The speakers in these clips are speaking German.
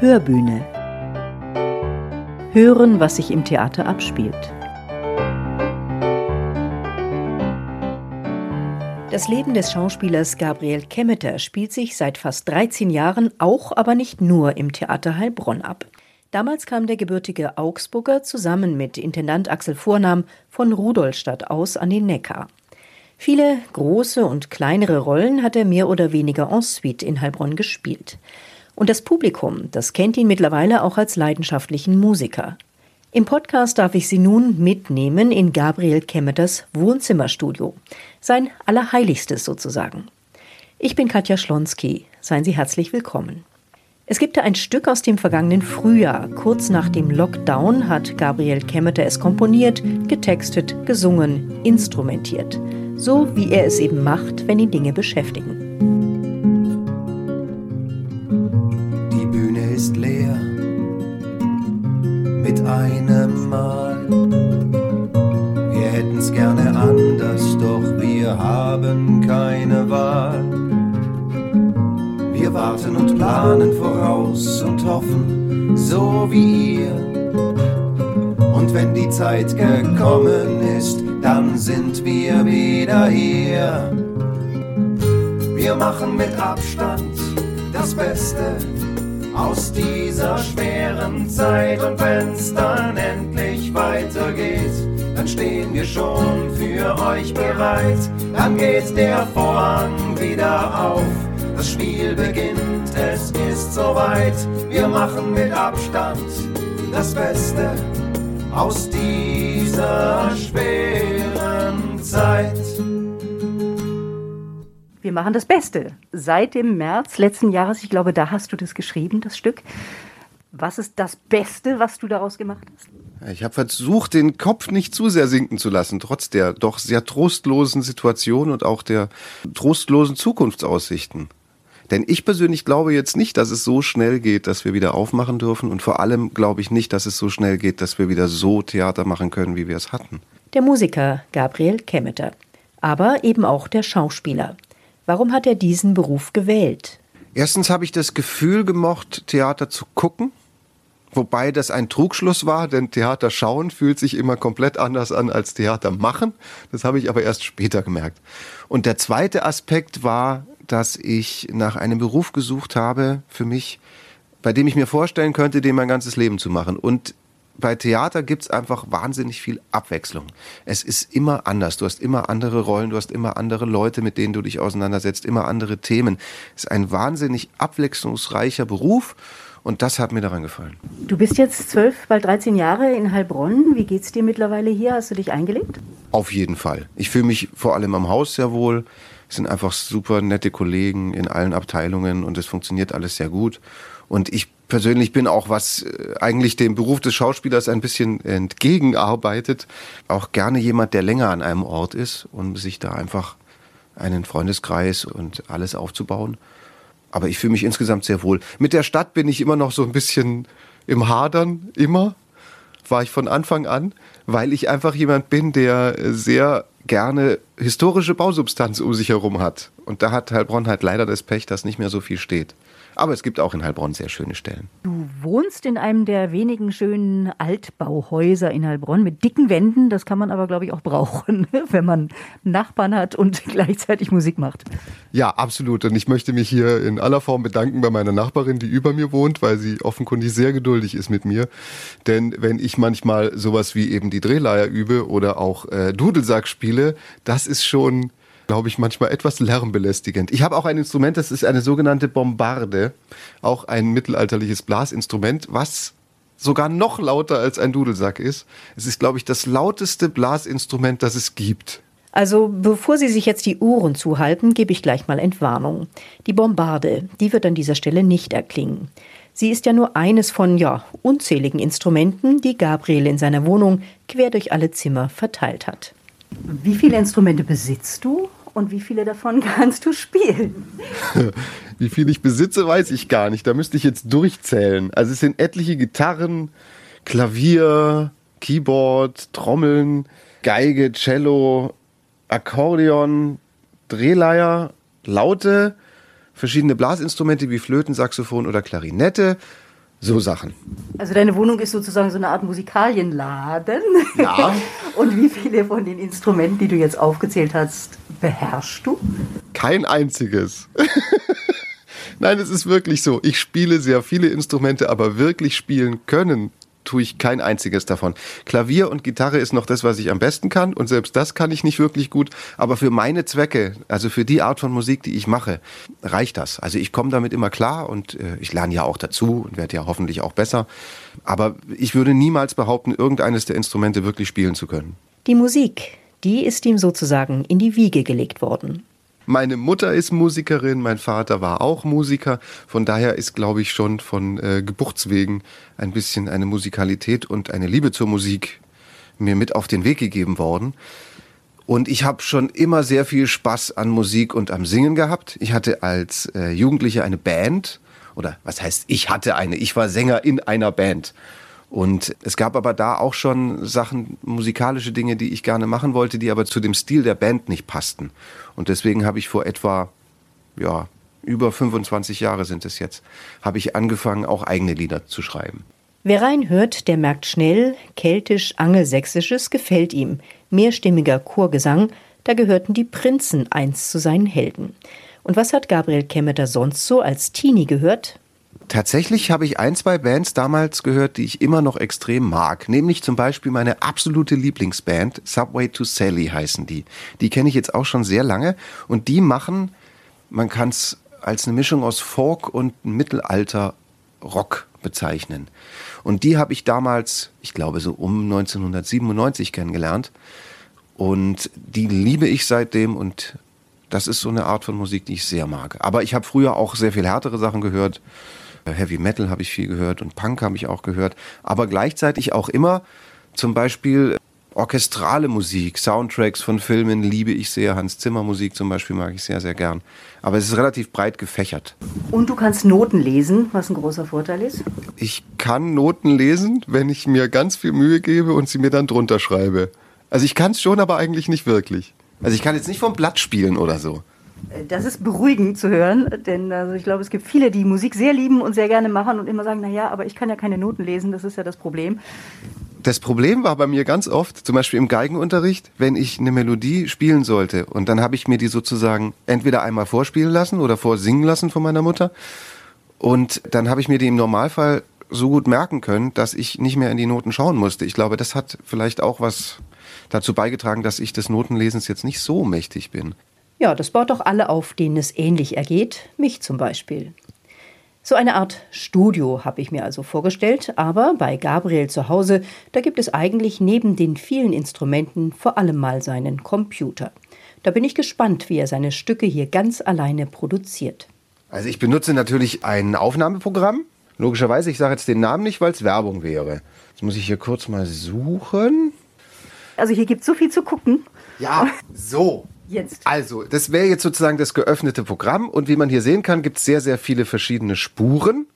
Hörbühne. Hören, was sich im Theater abspielt. Das Leben des Schauspielers Gabriel Kemmeter spielt sich seit fast 13 Jahren auch, aber nicht nur im Theater Heilbronn ab. Damals kam der gebürtige Augsburger zusammen mit Intendant Axel Vornam von Rudolstadt aus an den Neckar. Viele große und kleinere Rollen hat er mehr oder weniger en suite in Heilbronn gespielt. Und das Publikum, das kennt ihn mittlerweile auch als leidenschaftlichen Musiker. Im Podcast darf ich Sie nun mitnehmen in Gabriel Kemmeters Wohnzimmerstudio. Sein Allerheiligstes sozusagen. Ich bin Katja Schlonski. Seien Sie herzlich willkommen. Es gibt da ein Stück aus dem vergangenen Frühjahr. Kurz nach dem Lockdown hat Gabriel Kemmeter es komponiert, getextet, gesungen, instrumentiert. So wie er es eben macht, wenn ihn Dinge beschäftigen. Planen voraus und hoffen, so wie ihr. Und wenn die Zeit gekommen ist, dann sind wir wieder hier. Wir machen mit Abstand das Beste aus dieser schweren Zeit. Und wenn's dann endlich weitergeht, dann stehen wir schon für euch bereit. Dann geht der Vorhang wieder auf das Spiel beginnt, es ist soweit. Wir machen mit Abstand das Beste aus dieser schweren Zeit. Wir machen das Beste. Seit dem März letzten Jahres, ich glaube, da hast du das geschrieben, das Stück. Was ist das Beste, was du daraus gemacht hast? Ich habe versucht, den Kopf nicht zu sehr sinken zu lassen, trotz der doch sehr trostlosen Situation und auch der trostlosen Zukunftsaussichten. Denn ich persönlich glaube jetzt nicht, dass es so schnell geht, dass wir wieder aufmachen dürfen. Und vor allem glaube ich nicht, dass es so schnell geht, dass wir wieder so Theater machen können, wie wir es hatten. Der Musiker Gabriel Kemmeter. Aber eben auch der Schauspieler. Warum hat er diesen Beruf gewählt? Erstens habe ich das Gefühl gemocht, Theater zu gucken. Wobei das ein Trugschluss war, denn Theater schauen fühlt sich immer komplett anders an als Theater machen. Das habe ich aber erst später gemerkt. Und der zweite Aspekt war, dass ich nach einem Beruf gesucht habe für mich, bei dem ich mir vorstellen könnte, den mein ganzes Leben zu machen. Und bei Theater gibt's einfach wahnsinnig viel Abwechslung. Es ist immer anders. Du hast immer andere Rollen, du hast immer andere Leute, mit denen du dich auseinandersetzt, immer andere Themen. Es ist ein wahnsinnig abwechslungsreicher Beruf. Und das hat mir daran gefallen. Du bist jetzt zwölf, bald 13 Jahre in Heilbronn. Wie geht's dir mittlerweile hier? Hast du dich eingelebt? Auf jeden Fall. Ich fühle mich vor allem am Haus sehr wohl. Sind einfach super nette Kollegen in allen Abteilungen und es funktioniert alles sehr gut. Und ich persönlich bin auch, was äh, eigentlich dem Beruf des Schauspielers ein bisschen entgegenarbeitet, auch gerne jemand, der länger an einem Ort ist und sich da einfach einen Freundeskreis und alles aufzubauen. Aber ich fühle mich insgesamt sehr wohl. Mit der Stadt bin ich immer noch so ein bisschen im Hadern, immer. War ich von Anfang an, weil ich einfach jemand bin, der sehr gerne historische Bausubstanz um sich herum hat. Und da hat Heilbronn halt leider das Pech, dass nicht mehr so viel steht. Aber es gibt auch in Heilbronn sehr schöne Stellen. Du wohnst in einem der wenigen schönen Altbauhäuser in Heilbronn mit dicken Wänden. Das kann man aber, glaube ich, auch brauchen, wenn man Nachbarn hat und gleichzeitig Musik macht. Ja, absolut. Und ich möchte mich hier in aller Form bedanken bei meiner Nachbarin, die über mir wohnt, weil sie offenkundig sehr geduldig ist mit mir. Denn wenn ich manchmal sowas wie eben die Drehleier übe oder auch äh, Dudelsack spiele, das ist schon glaube ich, manchmal etwas lärmbelästigend. Ich habe auch ein Instrument, das ist eine sogenannte Bombarde, auch ein mittelalterliches Blasinstrument, was sogar noch lauter als ein Dudelsack ist. Es ist, glaube ich, das lauteste Blasinstrument, das es gibt. Also bevor Sie sich jetzt die Ohren zuhalten, gebe ich gleich mal Entwarnung. Die Bombarde, die wird an dieser Stelle nicht erklingen. Sie ist ja nur eines von, ja, unzähligen Instrumenten, die Gabriel in seiner Wohnung quer durch alle Zimmer verteilt hat. Wie viele Instrumente besitzt du? Und wie viele davon kannst du spielen? wie viele ich besitze, weiß ich gar nicht. Da müsste ich jetzt durchzählen. Also es sind etliche Gitarren, Klavier, Keyboard, Trommeln, Geige, Cello, Akkordeon, Drehleier, Laute, verschiedene Blasinstrumente wie Flöten, Saxophon oder Klarinette, So Sachen. Also deine Wohnung ist sozusagen so eine Art Musikalienladen. Ja. Und wie viele von den Instrumenten, die du jetzt aufgezählt hast, beherrschst du? Kein einziges. Nein, es ist wirklich so. Ich spiele sehr viele Instrumente, aber wirklich spielen können tue ich kein einziges davon. Klavier und Gitarre ist noch das, was ich am besten kann und selbst das kann ich nicht wirklich gut, aber für meine Zwecke, also für die Art von Musik, die ich mache, reicht das. Also ich komme damit immer klar und äh, ich lerne ja auch dazu und werde ja hoffentlich auch besser, aber ich würde niemals behaupten, irgendeines der Instrumente wirklich spielen zu können. Die Musik, die ist ihm sozusagen in die Wiege gelegt worden. Meine Mutter ist Musikerin, mein Vater war auch Musiker. Von daher ist, glaube ich, schon von äh, Geburtswegen ein bisschen eine Musikalität und eine Liebe zur Musik mir mit auf den Weg gegeben worden. Und ich habe schon immer sehr viel Spaß an Musik und am Singen gehabt. Ich hatte als äh, Jugendlicher eine Band. Oder was heißt, ich hatte eine? Ich war Sänger in einer Band. Und es gab aber da auch schon Sachen, musikalische Dinge, die ich gerne machen wollte, die aber zu dem Stil der Band nicht passten. Und deswegen habe ich vor etwa, ja, über 25 Jahre sind es jetzt, habe ich angefangen, auch eigene Lieder zu schreiben. Wer reinhört, der merkt schnell, keltisch-angelsächsisches gefällt ihm. Mehrstimmiger Chorgesang, da gehörten die Prinzen einst zu seinen Helden. Und was hat Gabriel Kemmeter sonst so als Teenie gehört? Tatsächlich habe ich ein, zwei Bands damals gehört, die ich immer noch extrem mag. Nämlich zum Beispiel meine absolute Lieblingsband, Subway to Sally heißen die. Die kenne ich jetzt auch schon sehr lange und die machen, man kann es als eine Mischung aus Folk und Mittelalter Rock bezeichnen. Und die habe ich damals, ich glaube so um 1997 kennengelernt. Und die liebe ich seitdem und das ist so eine Art von Musik, die ich sehr mag. Aber ich habe früher auch sehr viel härtere Sachen gehört. Heavy Metal habe ich viel gehört und Punk habe ich auch gehört, aber gleichzeitig auch immer zum Beispiel orchestrale Musik, Soundtracks von Filmen liebe ich sehr. Hans Zimmer Musik zum Beispiel mag ich sehr, sehr gern. Aber es ist relativ breit gefächert. Und du kannst Noten lesen, was ein großer Vorteil ist? Ich kann Noten lesen, wenn ich mir ganz viel Mühe gebe und sie mir dann drunter schreibe. Also ich kann es schon, aber eigentlich nicht wirklich. Also ich kann jetzt nicht vom Blatt spielen oder so. Das ist beruhigend zu hören, denn also ich glaube, es gibt viele, die Musik sehr lieben und sehr gerne machen und immer sagen, na ja, aber ich kann ja keine Noten lesen, das ist ja das Problem. Das Problem war bei mir ganz oft, zum Beispiel im Geigenunterricht, wenn ich eine Melodie spielen sollte und dann habe ich mir die sozusagen entweder einmal vorspielen lassen oder vorsingen lassen von meiner Mutter und dann habe ich mir die im Normalfall so gut merken können, dass ich nicht mehr in die Noten schauen musste. Ich glaube, das hat vielleicht auch was dazu beigetragen, dass ich des Notenlesens jetzt nicht so mächtig bin. Ja, das baut doch alle auf, denen es ähnlich ergeht, mich zum Beispiel. So eine Art Studio habe ich mir also vorgestellt, aber bei Gabriel zu Hause, da gibt es eigentlich neben den vielen Instrumenten vor allem mal seinen Computer. Da bin ich gespannt, wie er seine Stücke hier ganz alleine produziert. Also ich benutze natürlich ein Aufnahmeprogramm. Logischerweise, ich sage jetzt den Namen nicht, weil es Werbung wäre. Jetzt muss ich hier kurz mal suchen. Also hier gibt es so viel zu gucken. Ja, so. Jetzt. Also, das wäre jetzt sozusagen das geöffnete Programm und wie man hier sehen kann, gibt es sehr, sehr viele verschiedene Spuren,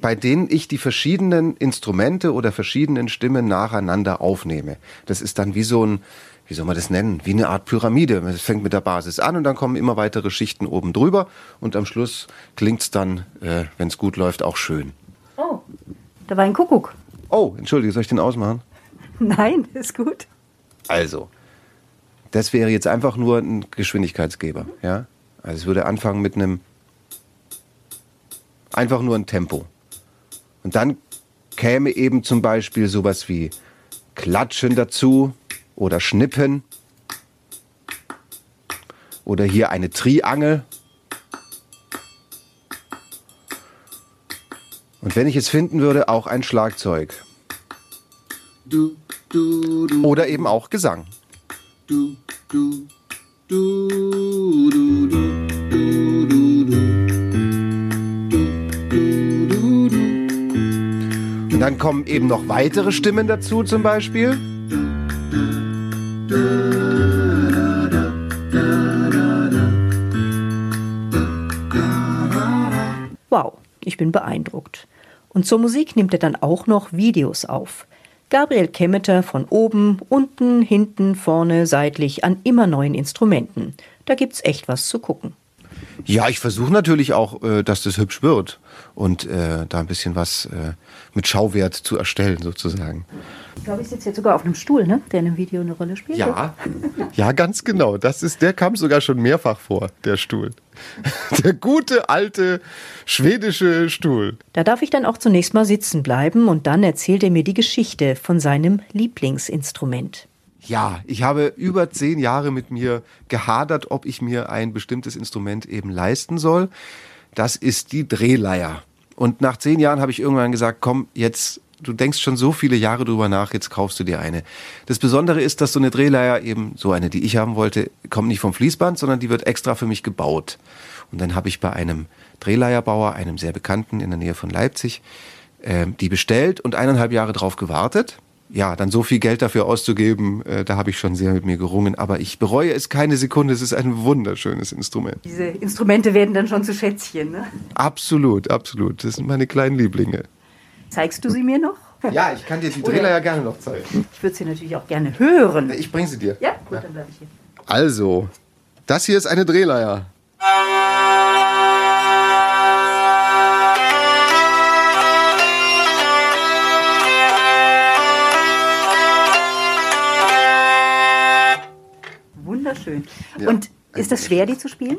bei denen ich die verschiedenen Instrumente oder verschiedenen Stimmen nacheinander aufnehme. Das ist dann wie so ein, wie soll man das nennen, wie eine Art Pyramide. Es fängt mit der Basis an und dann kommen immer weitere Schichten oben drüber und am Schluss klingt es dann, äh, wenn es gut läuft, auch schön. Oh, da war ein Kuckuck. Oh, entschuldige, soll ich den ausmachen? Nein, ist gut. Also, das wäre jetzt einfach nur ein Geschwindigkeitsgeber. Ja? Also es würde anfangen mit einem einfach nur ein Tempo. Und dann käme eben zum Beispiel sowas wie Klatschen dazu oder Schnippen oder hier eine Triangel. Und wenn ich es finden würde, auch ein Schlagzeug. Oder eben auch Gesang du, du, du, du, du, du, du, du. Und dann kommen eben noch weitere Stimmen dazu, zum Beispiel. Wow, ich bin beeindruckt. Und zur Musik nimmt er dann auch noch Videos auf. Gabriel Kemmeter von oben, unten, hinten, vorne, seitlich an immer neuen Instrumenten. Da gibt's echt was zu gucken. Ja, ich versuche natürlich auch, äh, dass das hübsch wird und äh, da ein bisschen was äh, mit Schauwert zu erstellen sozusagen. Ich glaube, ich sitze jetzt sogar auf einem Stuhl, ne? der in einem Video eine Rolle spielt. Ja, ja, ganz genau. Das ist, der kam sogar schon mehrfach vor, der Stuhl. Der gute alte schwedische Stuhl. Da darf ich dann auch zunächst mal sitzen bleiben und dann erzählt er mir die Geschichte von seinem Lieblingsinstrument. Ja, ich habe über zehn Jahre mit mir gehadert, ob ich mir ein bestimmtes Instrument eben leisten soll. Das ist die Drehleier. Und nach zehn Jahren habe ich irgendwann gesagt, komm, jetzt, du denkst schon so viele Jahre drüber nach, jetzt kaufst du dir eine. Das Besondere ist, dass so eine Drehleier eben, so eine, die ich haben wollte, kommt nicht vom Fließband, sondern die wird extra für mich gebaut. Und dann habe ich bei einem Drehleierbauer, einem sehr bekannten in der Nähe von Leipzig, äh, die bestellt und eineinhalb Jahre drauf gewartet ja, dann so viel Geld dafür auszugeben, äh, da habe ich schon sehr mit mir gerungen. Aber ich bereue es keine Sekunde. Es ist ein wunderschönes Instrument. Diese Instrumente werden dann schon zu Schätzchen, ne? Absolut, absolut. Das sind meine kleinen Lieblinge. Zeigst du sie mir noch? Ja, ich kann dir die Drehler ja gerne noch zeigen. Ich würde sie natürlich auch gerne hören. Ich bringe sie dir. Ja, gut, ja. dann bleibe ich hier. Also, das hier ist eine Drehleier. wunderschön. Ja, Und ist das schwer, die zu spielen?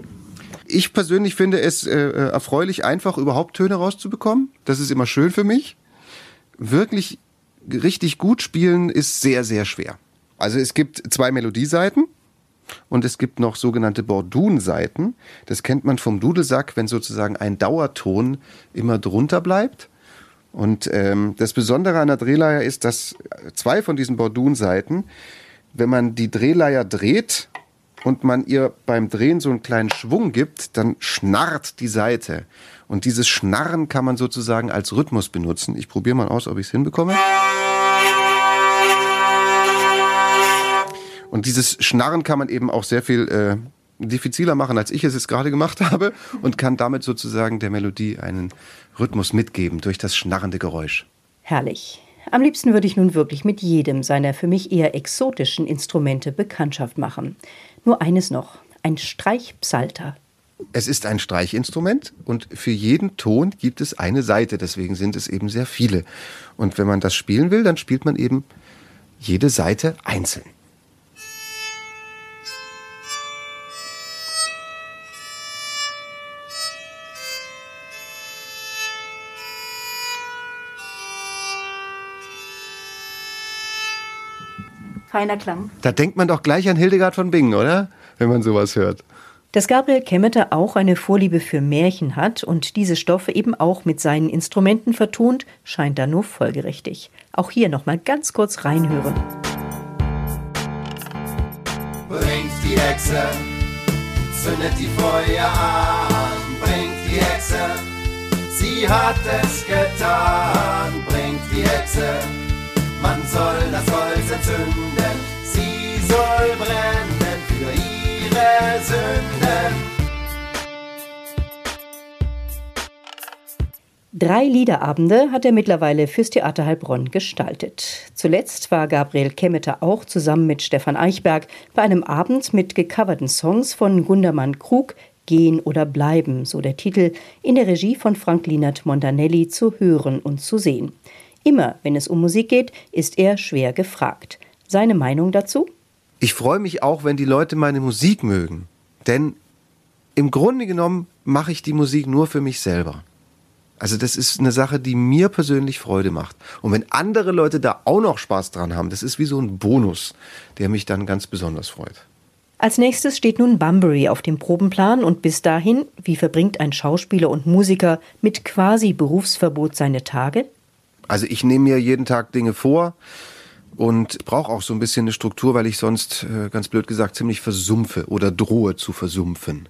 Ich persönlich finde es äh, äh, erfreulich einfach, überhaupt Töne rauszubekommen. Das ist immer schön für mich. Wirklich richtig gut spielen ist sehr, sehr schwer. Also es gibt zwei Melodieseiten und es gibt noch sogenannte Bordun-Seiten. Das kennt man vom Dudelsack, wenn sozusagen ein Dauerton immer drunter bleibt. Und ähm, das Besondere an der Drehleier ist, dass zwei von diesen Bordun-Seiten, wenn man die Drehleier dreht, und man ihr beim Drehen so einen kleinen Schwung gibt, dann schnarrt die Seite. Und dieses Schnarren kann man sozusagen als Rhythmus benutzen. Ich probiere mal aus, ob ich es hinbekomme. Und dieses Schnarren kann man eben auch sehr viel äh, diffiziler machen, als ich es jetzt gerade gemacht habe und kann damit sozusagen der Melodie einen Rhythmus mitgeben durch das schnarrende Geräusch. Herrlich. Am liebsten würde ich nun wirklich mit jedem seiner für mich eher exotischen Instrumente Bekanntschaft machen. Nur eines noch, ein Streichpsalter. Es ist ein Streichinstrument und für jeden Ton gibt es eine Seite, deswegen sind es eben sehr viele. Und wenn man das spielen will, dann spielt man eben jede Seite einzeln. Feiner Klang. Da denkt man doch gleich an Hildegard von Bingen, oder? Wenn man sowas hört. Dass Gabriel Kemmeter auch eine Vorliebe für Märchen hat und diese Stoffe eben auch mit seinen Instrumenten vertont, scheint da nur folgerichtig. Auch hier nochmal ganz kurz reinhören. Bringt die Hexe, zündet die Feuer an, bringt die Hexe, sie hat es getan, bringt die Hexe man soll das Holz entzünden, sie soll brennen für ihre Sünden. Drei Liederabende hat er mittlerweile fürs Theater Heilbronn gestaltet. Zuletzt war Gabriel Kemmeter auch zusammen mit Stefan Eichberg bei einem Abend mit gecoverten Songs von Gundermann Krug, Gehen oder Bleiben, so der Titel, in der Regie von Frank Linert Montanelli zu hören und zu sehen. Immer, wenn es um Musik geht, ist er schwer gefragt. Seine Meinung dazu? Ich freue mich auch, wenn die Leute meine Musik mögen. Denn im Grunde genommen mache ich die Musik nur für mich selber. Also das ist eine Sache, die mir persönlich Freude macht. Und wenn andere Leute da auch noch Spaß dran haben, das ist wie so ein Bonus, der mich dann ganz besonders freut. Als nächstes steht nun Bunbury auf dem Probenplan und bis dahin, wie verbringt ein Schauspieler und Musiker mit quasi Berufsverbot seine Tage? Also ich nehme mir jeden Tag Dinge vor und brauche auch so ein bisschen eine Struktur, weil ich sonst, äh, ganz blöd gesagt, ziemlich versumpfe oder drohe zu versumpfen.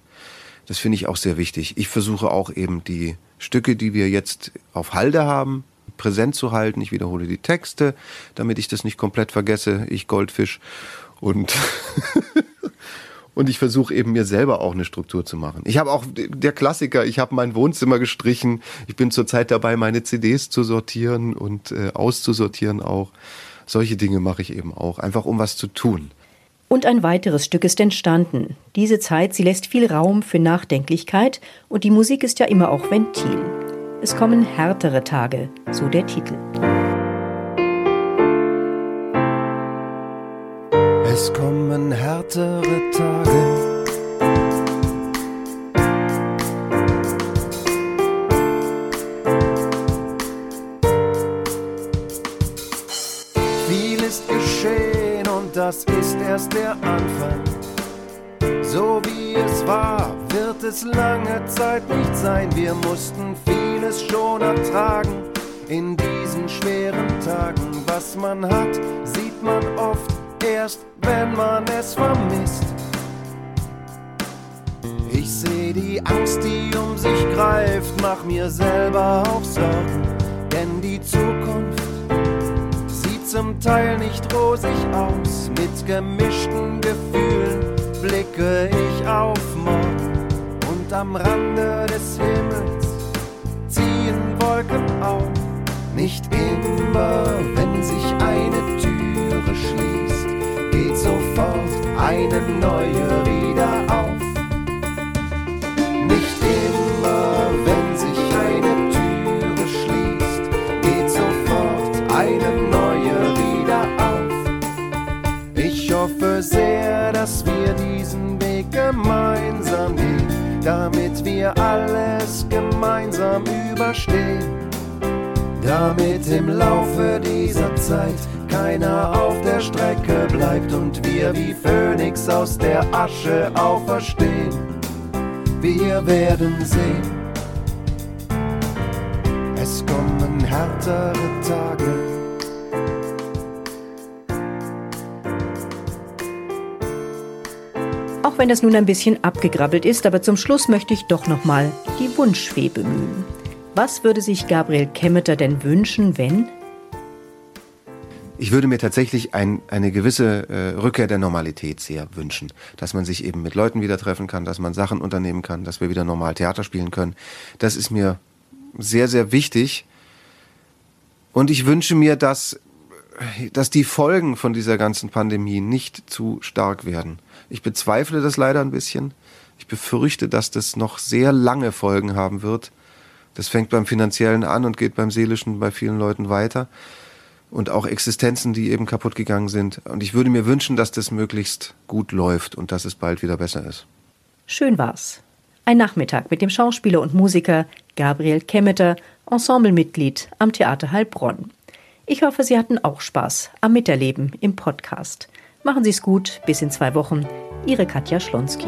Das finde ich auch sehr wichtig. Ich versuche auch eben die Stücke, die wir jetzt auf Halde haben, präsent zu halten. Ich wiederhole die Texte, damit ich das nicht komplett vergesse. Ich Goldfisch. Und Und ich versuche eben mir selber auch eine Struktur zu machen. Ich habe auch der Klassiker, ich habe mein Wohnzimmer gestrichen. Ich bin zurzeit dabei, meine CDs zu sortieren und äh, auszusortieren auch. Solche Dinge mache ich eben auch, einfach um was zu tun. Und ein weiteres Stück ist entstanden. Diese Zeit, sie lässt viel Raum für Nachdenklichkeit und die Musik ist ja immer auch Ventil. Es kommen härtere Tage, so der Titel. Es kommen härtere Tage. Viel ist geschehen und das ist erst der Anfang. So wie es war, wird es lange Zeit nicht sein. Wir mussten vieles schon ertragen in diesen schweren Tagen. Was man hat, sieht man oft erst, wenn man es vermisst. Ich seh die Angst, die um sich greift, mach mir selber auch Sorgen, denn die Zukunft sieht zum Teil nicht rosig aus. Mit gemischten Gefühlen blicke ich auf morgen und am Rande des Himmels ziehen Wolken auf. Nicht immer, wenn sich eine Türe schließt eine neue wieder auf. Nicht immer, wenn sich eine Türe schließt, geht sofort eine neue wieder auf. Ich hoffe sehr, dass wir diesen Weg gemeinsam gehen, damit wir alles gemeinsam überstehen. Damit im Laufe dieser Zeit keiner auf der Strecke bleibt und wir wie Phönix aus der Asche auferstehen. Wir werden sehen, es kommen härtere Tage. Auch wenn das nun ein bisschen abgegrabbelt ist, aber zum Schluss möchte ich doch nochmal die Wunschfee bemühen. Was würde sich Gabriel Kemmeter denn wünschen, wenn ich würde mir tatsächlich ein, eine gewisse äh, Rückkehr der Normalität sehr wünschen. Dass man sich eben mit Leuten wieder treffen kann, dass man Sachen unternehmen kann, dass wir wieder normal Theater spielen können. Das ist mir sehr, sehr wichtig. Und ich wünsche mir, dass, dass die Folgen von dieser ganzen Pandemie nicht zu stark werden. Ich bezweifle das leider ein bisschen. Ich befürchte, dass das noch sehr lange Folgen haben wird. Das fängt beim Finanziellen an und geht beim Seelischen bei vielen Leuten weiter und auch Existenzen, die eben kaputt gegangen sind. Und ich würde mir wünschen, dass das möglichst gut läuft und dass es bald wieder besser ist. Schön war's. Ein Nachmittag mit dem Schauspieler und Musiker Gabriel Kemmeter, Ensemblemitglied am Theater Heilbronn. Ich hoffe, Sie hatten auch Spaß am Miterleben im Podcast. Machen Sie es gut, bis in zwei Wochen. Ihre Katja Schlonski.